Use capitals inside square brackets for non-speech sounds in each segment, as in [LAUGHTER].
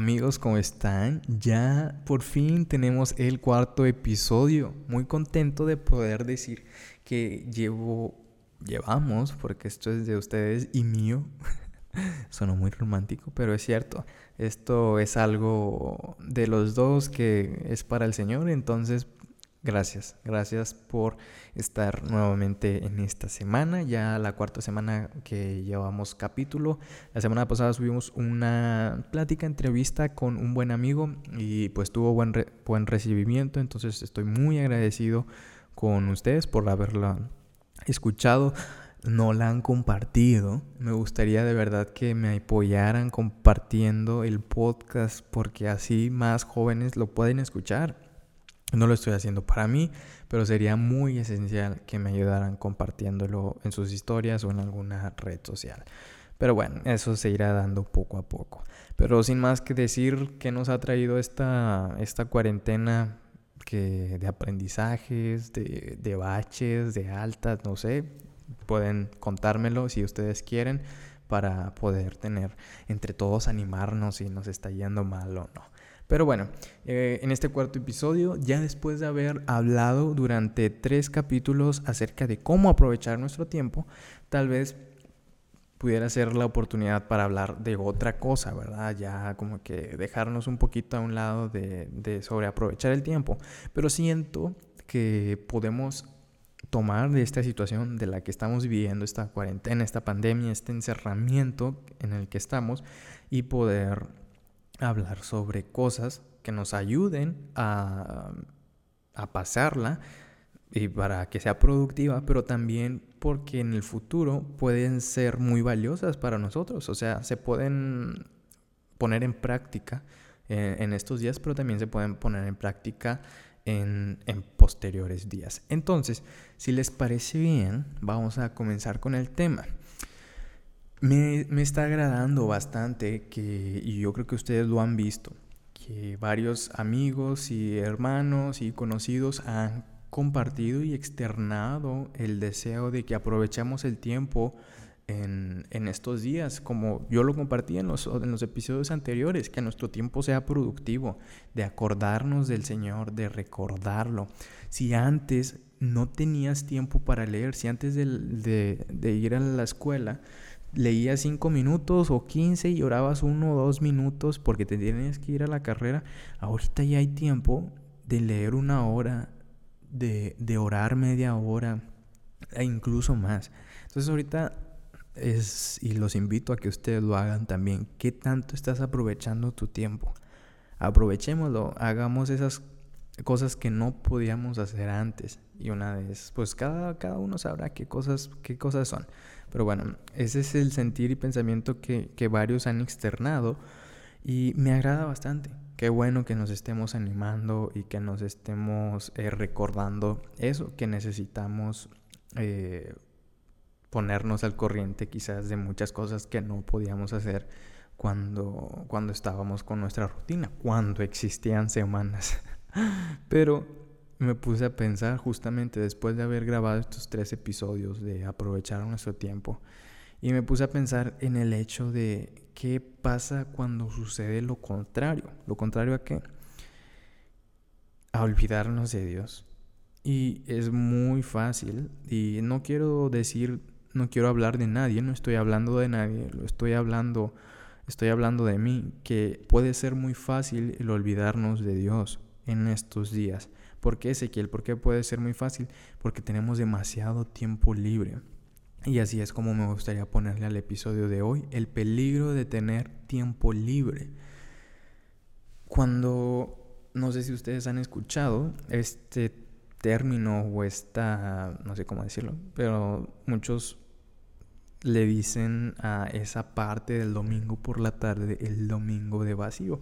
Amigos, ¿cómo están? Ya por fin tenemos el cuarto episodio. Muy contento de poder decir que llevo, llevamos, porque esto es de ustedes y mío. [LAUGHS] Sonó muy romántico, pero es cierto. Esto es algo de los dos que es para el Señor, entonces Gracias, gracias por estar nuevamente en esta semana, ya la cuarta semana que llevamos capítulo. La semana pasada subimos una plática, entrevista con un buen amigo y pues tuvo buen, buen recibimiento, entonces estoy muy agradecido con ustedes por haberla escuchado. No la han compartido. Me gustaría de verdad que me apoyaran compartiendo el podcast porque así más jóvenes lo pueden escuchar. No lo estoy haciendo para mí, pero sería muy esencial que me ayudaran compartiéndolo en sus historias o en alguna red social. Pero bueno, eso se irá dando poco a poco. Pero sin más que decir, ¿qué nos ha traído esta, esta cuarentena que de aprendizajes, de, de baches, de altas, no sé? Pueden contármelo si ustedes quieren para poder tener entre todos animarnos si nos está yendo mal o no. Pero bueno, eh, en este cuarto episodio, ya después de haber hablado durante tres capítulos acerca de cómo aprovechar nuestro tiempo, tal vez pudiera ser la oportunidad para hablar de otra cosa, ¿verdad? Ya como que dejarnos un poquito a un lado de, de sobre aprovechar el tiempo. Pero siento que podemos tomar de esta situación de la que estamos viviendo, esta cuarentena, esta pandemia, este encerramiento en el que estamos y poder hablar sobre cosas que nos ayuden a, a pasarla y para que sea productiva, pero también porque en el futuro pueden ser muy valiosas para nosotros, o sea, se pueden poner en práctica en, estos días, pero también se pueden poner en práctica en, en, posteriores días. Entonces, si les parece bien, vamos a comenzar con el tema. Me, está agradando bastante que, y yo creo que ustedes lo han visto, que varios amigos y hermanos y conocidos han compartido y externado el deseo de que aprovechemos el tiempo en, estos días, como yo lo compartí en los, en los episodios anteriores, que nuestro tiempo sea productivo, de acordarnos del Señor, de recordarlo. Si antes no tenías tiempo para leer, si antes de, de ir a la escuela leías cinco minutos o 15 y orabas uno o dos minutos porque te tienes que ir a la carrera, ahorita ya hay tiempo de leer una hora, de, de orar media hora e incluso más. Entonces ahorita es, y los invito a que ustedes lo hagan también, ¿qué tanto estás aprovechando tu tiempo? Aprovechémoslo, hagamos esas cosas que no podíamos hacer antes. Y una vez, pues cada, cada uno sabrá qué cosas, qué cosas son. Pero bueno, ese es el sentir y pensamiento que, varios han externado y me agrada bastante. Qué bueno que nos estemos animando y que nos estemos eh, recordando eso, que necesitamos eh, ponernos al corriente quizás de muchas cosas que no podíamos hacer cuando, cuando estábamos con nuestra rutina, cuando existían semanas. [LAUGHS] Pero me puse a pensar justamente después de haber grabado estos tres episodios de aprovechar nuestro tiempo y me puse a pensar en el hecho de qué pasa cuando sucede lo contrario. ¿Lo contrario a qué? A olvidarnos de Dios. Y es muy fácil y no quiero decir, no quiero hablar de nadie, no estoy hablando de nadie, lo estoy hablando, estoy hablando de mí, que puede ser muy fácil el olvidarnos de Dios en estos días. ¿Por qué Ezequiel? ¿Por qué puede ser muy fácil? Porque tenemos demasiado tiempo libre. Y así es como me gustaría ponerle al episodio de hoy, el peligro de tener tiempo libre. Cuando, no sé si ustedes han escuchado este término o esta, no sé cómo decirlo, pero muchos le dicen a esa parte del domingo por la tarde el domingo de vacío.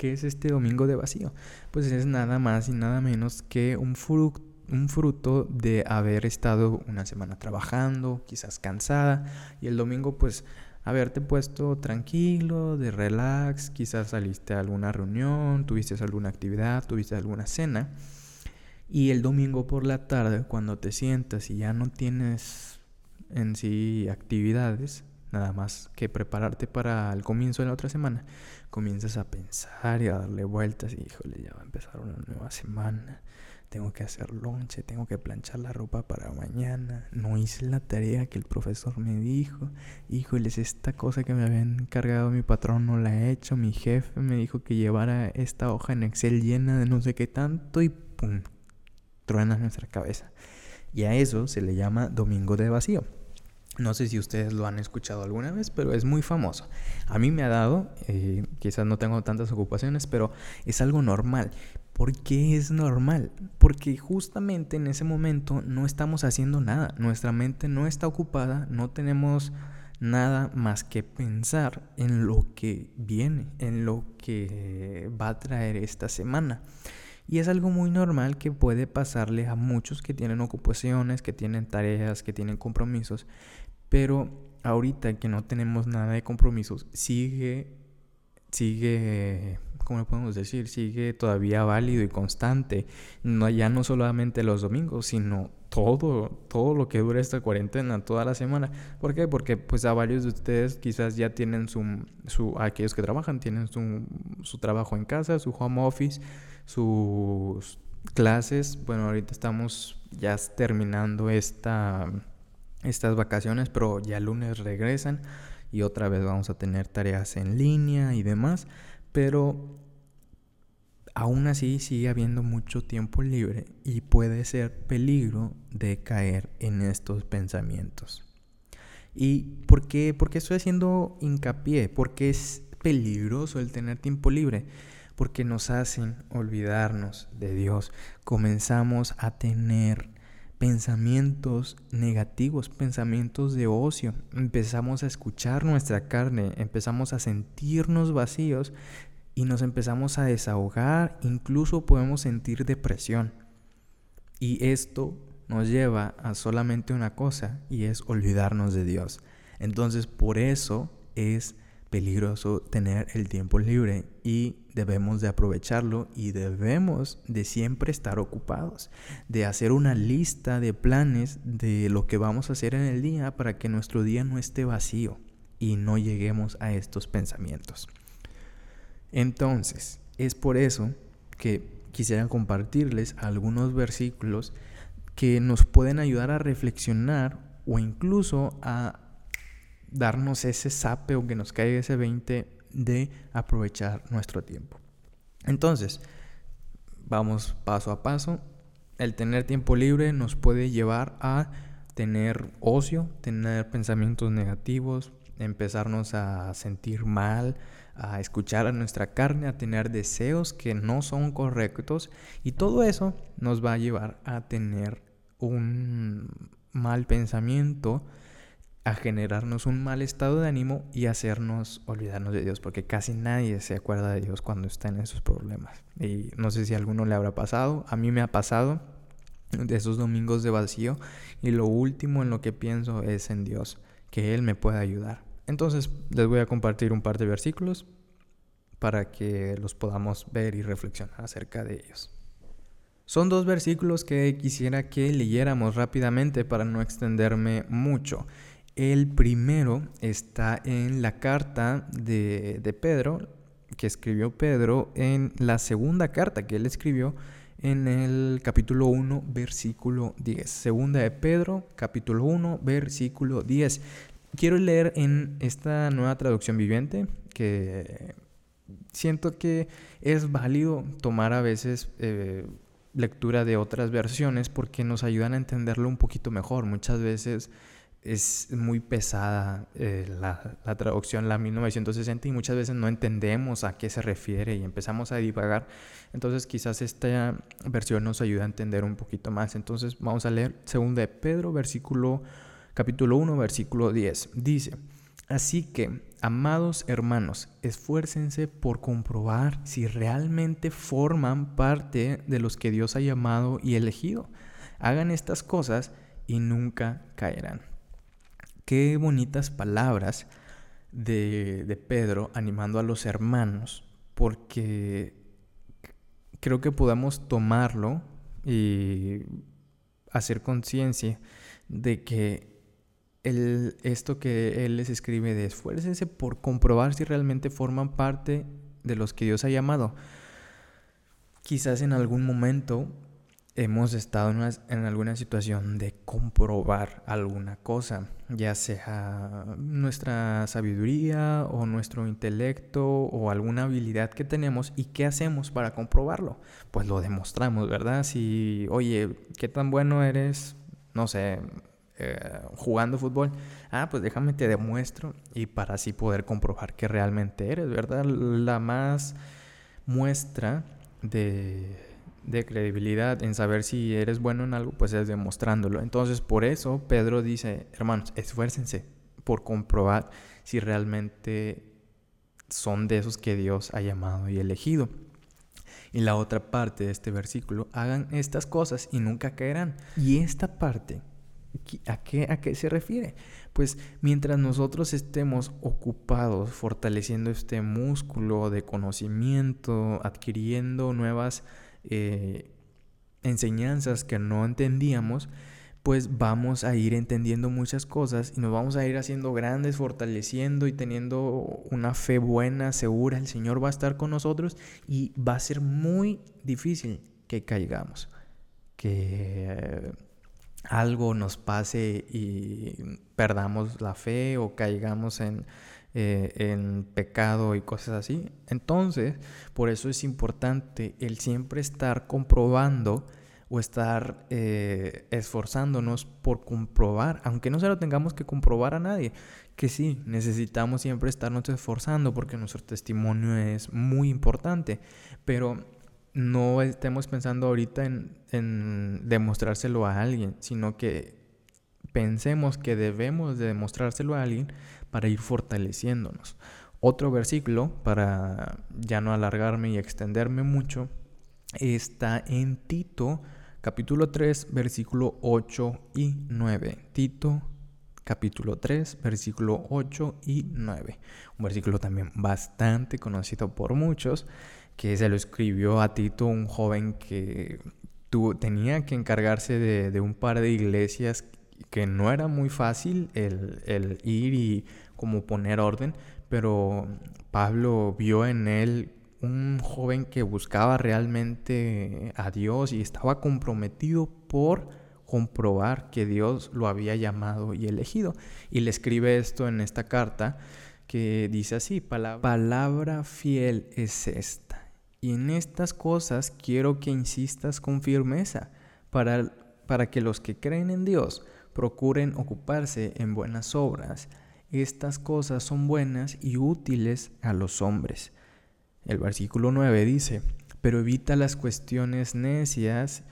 ¿Qué es este domingo de vacío? Pues es nada más y nada menos que un, un fruto de haber estado una semana trabajando, quizás cansada, y el domingo pues haberte puesto tranquilo, de relax, quizás saliste a alguna reunión, tuviste alguna actividad, tuviste alguna cena, y el domingo por la tarde, cuando te sientas y ya no tienes en sí actividades, nada más que prepararte para el comienzo de la otra semana, comienzas a pensar y a darle vueltas y híjole, ya va a empezar una nueva semana. Tengo que hacer lonche, tengo que planchar la ropa para mañana. No hice la tarea que el profesor me dijo. Híjoles, esta cosa que me había encargado mi patrón no la he hecho. Mi jefe me dijo que llevara esta hoja en Excel llena de no sé qué tanto y ¡pum! Truena nuestra cabeza. Y a eso se le llama domingo de vacío. No sé si ustedes lo han escuchado alguna vez, pero es muy famoso. A mí me ha dado, eh, quizás no tengo tantas ocupaciones, pero es algo normal. ¿Por qué es normal? Porque justamente en ese momento no estamos haciendo nada. Nuestra mente no está ocupada, no tenemos nada más que pensar en lo que viene, en lo que va a traer esta semana. Y es algo muy normal que puede pasarle a muchos que tienen ocupaciones, que tienen tareas, que tienen compromisos. Pero ahorita que no tenemos nada de compromisos, sigue, sigue, ¿cómo podemos decir? Sigue todavía válido y constante. No, ya no solamente los domingos, sino todo, todo lo que dura esta cuarentena, toda la semana. ¿Por qué? Porque pues a varios de ustedes quizás ya tienen su aquellos que trabajan, tienen su, su trabajo en casa, su home office sus clases. Bueno, ahorita estamos ya terminando esta, estas vacaciones, pero ya lunes regresan y otra vez vamos a tener tareas en línea y demás. Pero aún así sigue habiendo mucho tiempo libre y puede ser peligro de caer en estos pensamientos. ¿Y por qué, por qué estoy haciendo hincapié? Porque es peligroso el tener tiempo libre porque nos hacen olvidarnos de Dios. Comenzamos a tener pensamientos negativos, pensamientos de ocio. Empezamos a escuchar nuestra carne, empezamos a sentirnos vacíos y nos empezamos a desahogar, incluso podemos sentir depresión. Y esto nos lleva a solamente una cosa y es olvidarnos de Dios. Entonces por eso es peligroso tener el tiempo libre y debemos de aprovecharlo y debemos de siempre estar ocupados, de hacer una lista de planes de lo que vamos a hacer en el día para que nuestro día no esté vacío y no lleguemos a estos pensamientos. Entonces, es por eso que quisiera compartirles algunos versículos que nos pueden ayudar a reflexionar o incluso a darnos ese sape o que nos caiga ese 20 de aprovechar nuestro tiempo. Entonces, vamos paso a paso. El tener tiempo libre nos puede llevar a tener ocio, tener pensamientos negativos, empezarnos a sentir mal, a escuchar a nuestra carne, a tener deseos que no son correctos y todo eso nos va a llevar a tener un mal pensamiento a generarnos un mal estado de ánimo y hacernos olvidarnos de Dios, porque casi nadie se acuerda de Dios cuando está en esos problemas. Y no sé si a alguno le habrá pasado, a mí me ha pasado de esos domingos de vacío y lo último en lo que pienso es en Dios, que Él me pueda ayudar. Entonces les voy a compartir un par de versículos para que los podamos ver y reflexionar acerca de ellos. Son dos versículos que quisiera que leyéramos rápidamente para no extenderme mucho. El primero está en la carta de, Pedro, que escribió Pedro en la segunda carta que él escribió en el capítulo 1, versículo 10. Segunda de Pedro, capítulo 1, versículo 10. Quiero leer en esta nueva traducción viviente que siento que es válido tomar a veces eh, lectura de otras versiones porque nos ayudan a entenderlo un poquito mejor. Muchas veces es muy pesada eh, la, la, traducción, la 1960, y muchas veces no entendemos a qué se refiere y empezamos a divagar. Entonces quizás esta versión nos ayuda a entender un poquito más. Entonces vamos a leer 2 de Pedro, versículo, capítulo 1, versículo 10. Dice, así que, amados hermanos, esfuércense por comprobar si realmente forman parte de los que Dios ha llamado y elegido. Hagan estas cosas y nunca caerán. Qué bonitas palabras de, Pedro animando a los hermanos, porque creo que podamos tomarlo y hacer conciencia de que el, esto que él les escribe de esfuércense por comprobar si realmente forman parte de los que Dios ha llamado. Quizás en algún momento hemos estado en, alguna situación de comprobar alguna cosa, ya sea nuestra sabiduría o nuestro intelecto o alguna habilidad que tenemos y qué hacemos para comprobarlo. Pues lo demostramos, ¿verdad? Si, oye, ¿qué tan bueno eres? No sé, eh, jugando fútbol. Ah, pues déjame te demuestro y para así poder comprobar que realmente eres, ¿verdad? La más muestra de de credibilidad en saber si eres bueno en algo, pues es demostrándolo. Entonces, por eso Pedro dice, hermanos, esfuércense por comprobar si realmente son de esos que Dios ha llamado y elegido. Y la otra parte de este versículo, hagan estas cosas y nunca caerán. Y esta parte, ¿a qué, a qué se refiere? Pues mientras nosotros estemos ocupados fortaleciendo este músculo de conocimiento, adquiriendo nuevas eh, enseñanzas que no entendíamos, pues vamos a ir entendiendo muchas cosas y nos vamos a ir haciendo grandes, fortaleciendo y teniendo una fe buena, segura. El Señor va a estar con nosotros y va a ser muy difícil que caigamos, que algo nos pase y perdamos la fe o caigamos en eh, en pecado y cosas así. Entonces, por eso es importante el siempre estar comprobando o estar eh, esforzándonos por comprobar, aunque no se lo tengamos que comprobar a nadie, que sí, necesitamos siempre estarnos esforzando porque nuestro testimonio es muy importante, pero no estemos pensando ahorita en, en demostrárselo a alguien, sino que pensemos que debemos de demostrárselo a alguien para ir fortaleciéndonos. Otro versículo, para ya no alargarme y extenderme mucho, está en Tito capítulo 3, versículo 8 y 9. Tito capítulo 3, versículo 8 y 9. Un versículo también bastante conocido por muchos, que se lo escribió a Tito, un joven que tenía que encargarse de, de un par de iglesias que no era muy fácil el, ir y como poner orden, pero Pablo vio en él un joven que buscaba realmente a Dios y estaba comprometido por comprobar que Dios lo había llamado y elegido. Y le escribe esto en esta carta que dice así, palabra, palabra fiel es esta. Y en estas cosas quiero que insistas con firmeza para, para que los que creen en Dios procuren ocuparse en buenas obras. Estas cosas son buenas y útiles a los hombres. El versículo 9 dice, pero evita las cuestiones necias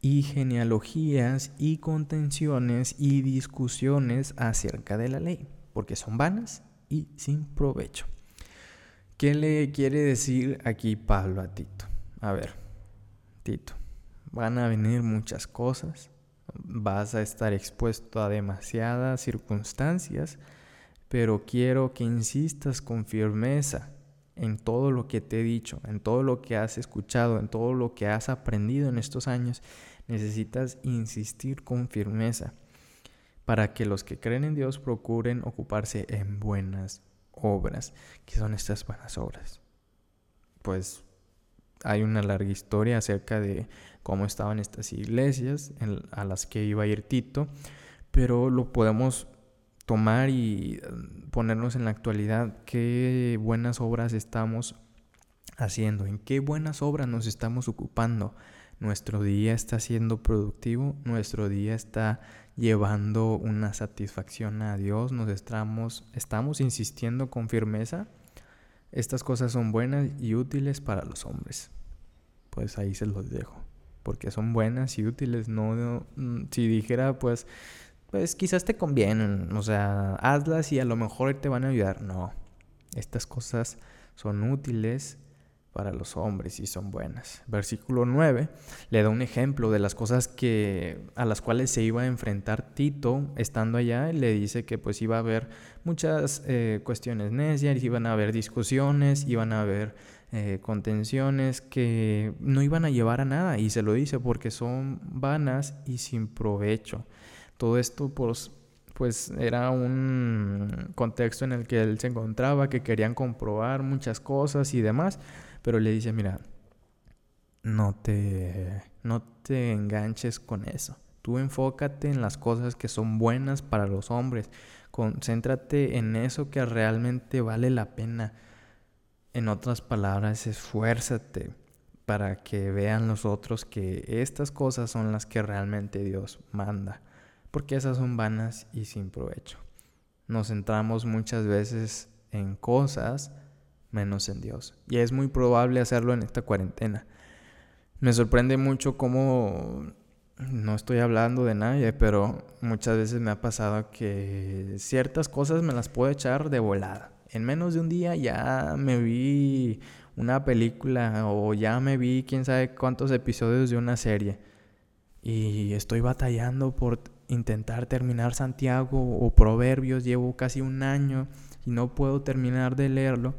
y genealogías y contenciones y discusiones acerca de la ley, porque son vanas y sin provecho. ¿Qué le quiere decir aquí Pablo a Tito? A ver, Tito, van a venir muchas cosas, vas a estar expuesto a demasiadas circunstancias, pero quiero que insistas con firmeza en todo lo que te he dicho, en todo lo que has escuchado, en todo lo que has aprendido en estos años. Necesitas insistir con firmeza para que los que creen en Dios procuren ocuparse en buenas obras. ¿Qué son estas buenas obras? Pues hay una larga historia acerca de cómo estaban estas iglesias a las que iba a ir Tito, pero lo podemos tomar y mm, ponernos en la actualidad qué buenas obras estamos haciendo, en qué buenas obras nos estamos ocupando. Nuestro día está siendo productivo, nuestro día está llevando una satisfacción a Dios, nos estamos, estamos insistiendo con firmeza. Estas cosas son buenas y útiles para los hombres. Pues ahí se los dejo porque son buenas y útiles. No, mm, si dijera, pues, pues quizás te convienen, o sea, hazlas y a lo mejor te van a ayudar. No, estas cosas son útiles para los hombres y son buenas. Versículo 9 le da un ejemplo de las cosas que a las cuales se iba a enfrentar Tito estando allá. Le dice que pues iba a haber muchas eh, cuestiones necias, iban a haber discusiones, iban a haber eh, contenciones que no iban a llevar a nada y se lo dice porque son vanas y sin provecho. Todo esto pues pues era un contexto en el que él se encontraba, que querían comprobar muchas cosas y demás, pero le dice, mira, no te, no te enganches con eso. Tú enfócate en las cosas que son buenas para los hombres. Concéntrate en eso que realmente vale la pena. En otras palabras, esfuérzate para que vean los otros que estas cosas son las que realmente Dios manda. Porque esas son vanas y sin provecho. Nos centramos muchas veces en cosas menos en Dios. Y es muy probable hacerlo en esta cuarentena. Me sorprende mucho cómo no estoy hablando de nadie, pero muchas veces me ha pasado que ciertas cosas me las puedo echar de volada. En menos de un día ya me vi una película o ya me vi quién sabe cuántos episodios de una serie. Y estoy batallando por intentar terminar Santiago o Proverbios. Llevo casi un año y no puedo terminar de leerlo.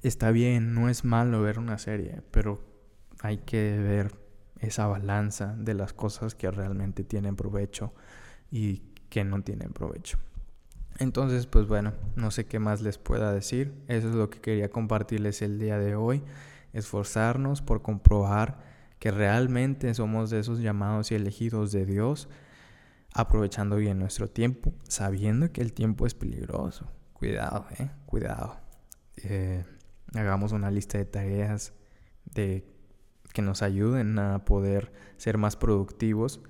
Está bien, no es malo ver una serie, pero hay que ver esa balanza de las cosas que realmente tienen provecho y que no tienen provecho. Entonces, pues bueno, no sé qué más les pueda decir. Eso es lo que quería compartirles el día de hoy. Esforzarnos por comprobar que realmente somos de esos llamados y elegidos de Dios, aprovechando bien nuestro tiempo, sabiendo que el tiempo es peligroso. Cuidado, eh, cuidado. Eh, hagamos una lista de tareas de que nos ayuden a poder ser más productivos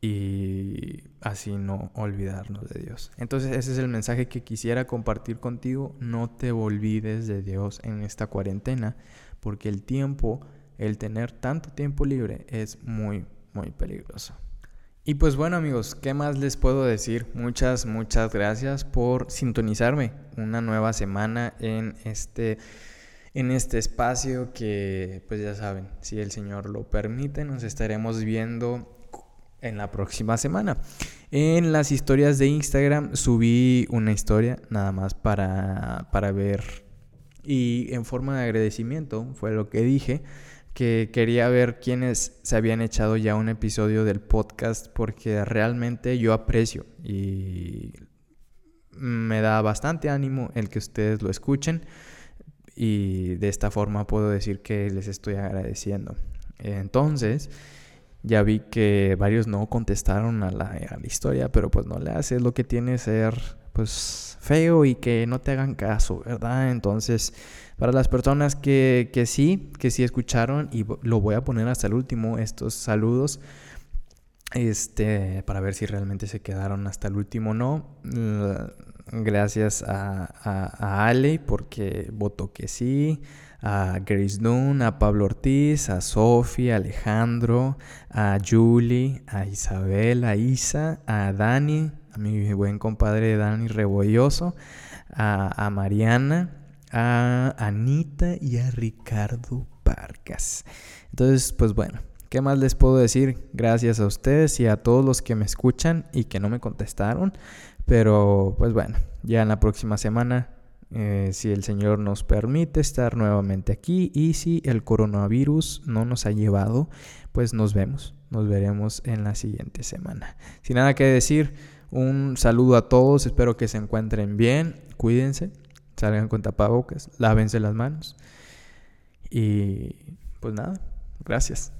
y así no olvidarnos de Dios. Entonces ese es el mensaje que quisiera compartir contigo. No te olvides de Dios en esta cuarentena porque el tiempo, el tener tanto tiempo libre es muy, muy peligroso. Y pues bueno amigos, ¿qué más les puedo decir? Muchas, muchas gracias por sintonizarme una nueva semana en este en este espacio que, pues ya saben, si el Señor lo permite, nos estaremos viendo en la próxima semana. En las historias de Instagram subí una historia nada más para, para ver y en forma de agradecimiento fue lo que dije que quería ver quiénes se habían echado ya un episodio del podcast porque realmente yo aprecio y me da bastante ánimo el que ustedes lo escuchen y de esta forma puedo decir que les estoy agradeciendo. Entonces, ya vi que varios no contestaron a la, historia, pero pues no le haces lo que tiene ser pues feo y que no te hagan caso, ¿verdad? Entonces, para las personas que, que sí, que sí escucharon, y lo voy a poner hasta el último, estos saludos, este, para ver si realmente se quedaron hasta el último o no gracias a, Ale porque votó que sí, a Grace Dunn, a Pablo Ortiz, a Sofía, a Alejandro, a Julie, a Isabel, a Isa, a Dani, a mi buen compadre Dani Rebolloso, a, a Mariana, a Anita y a Ricardo Parcas. Entonces, pues bueno, ¿Qué más les puedo decir? Gracias a ustedes y a todos los que me escuchan y que no me contestaron. Pero pues bueno, ya en la próxima semana, eh, si el Señor nos permite estar nuevamente aquí y si el coronavirus no nos ha llevado, pues nos vemos. Nos veremos en la siguiente semana. Sin nada que decir, un saludo a todos. Espero que se encuentren bien. Cuídense. Salgan con tapabocas. Lávense las manos. Y pues nada. Gracias.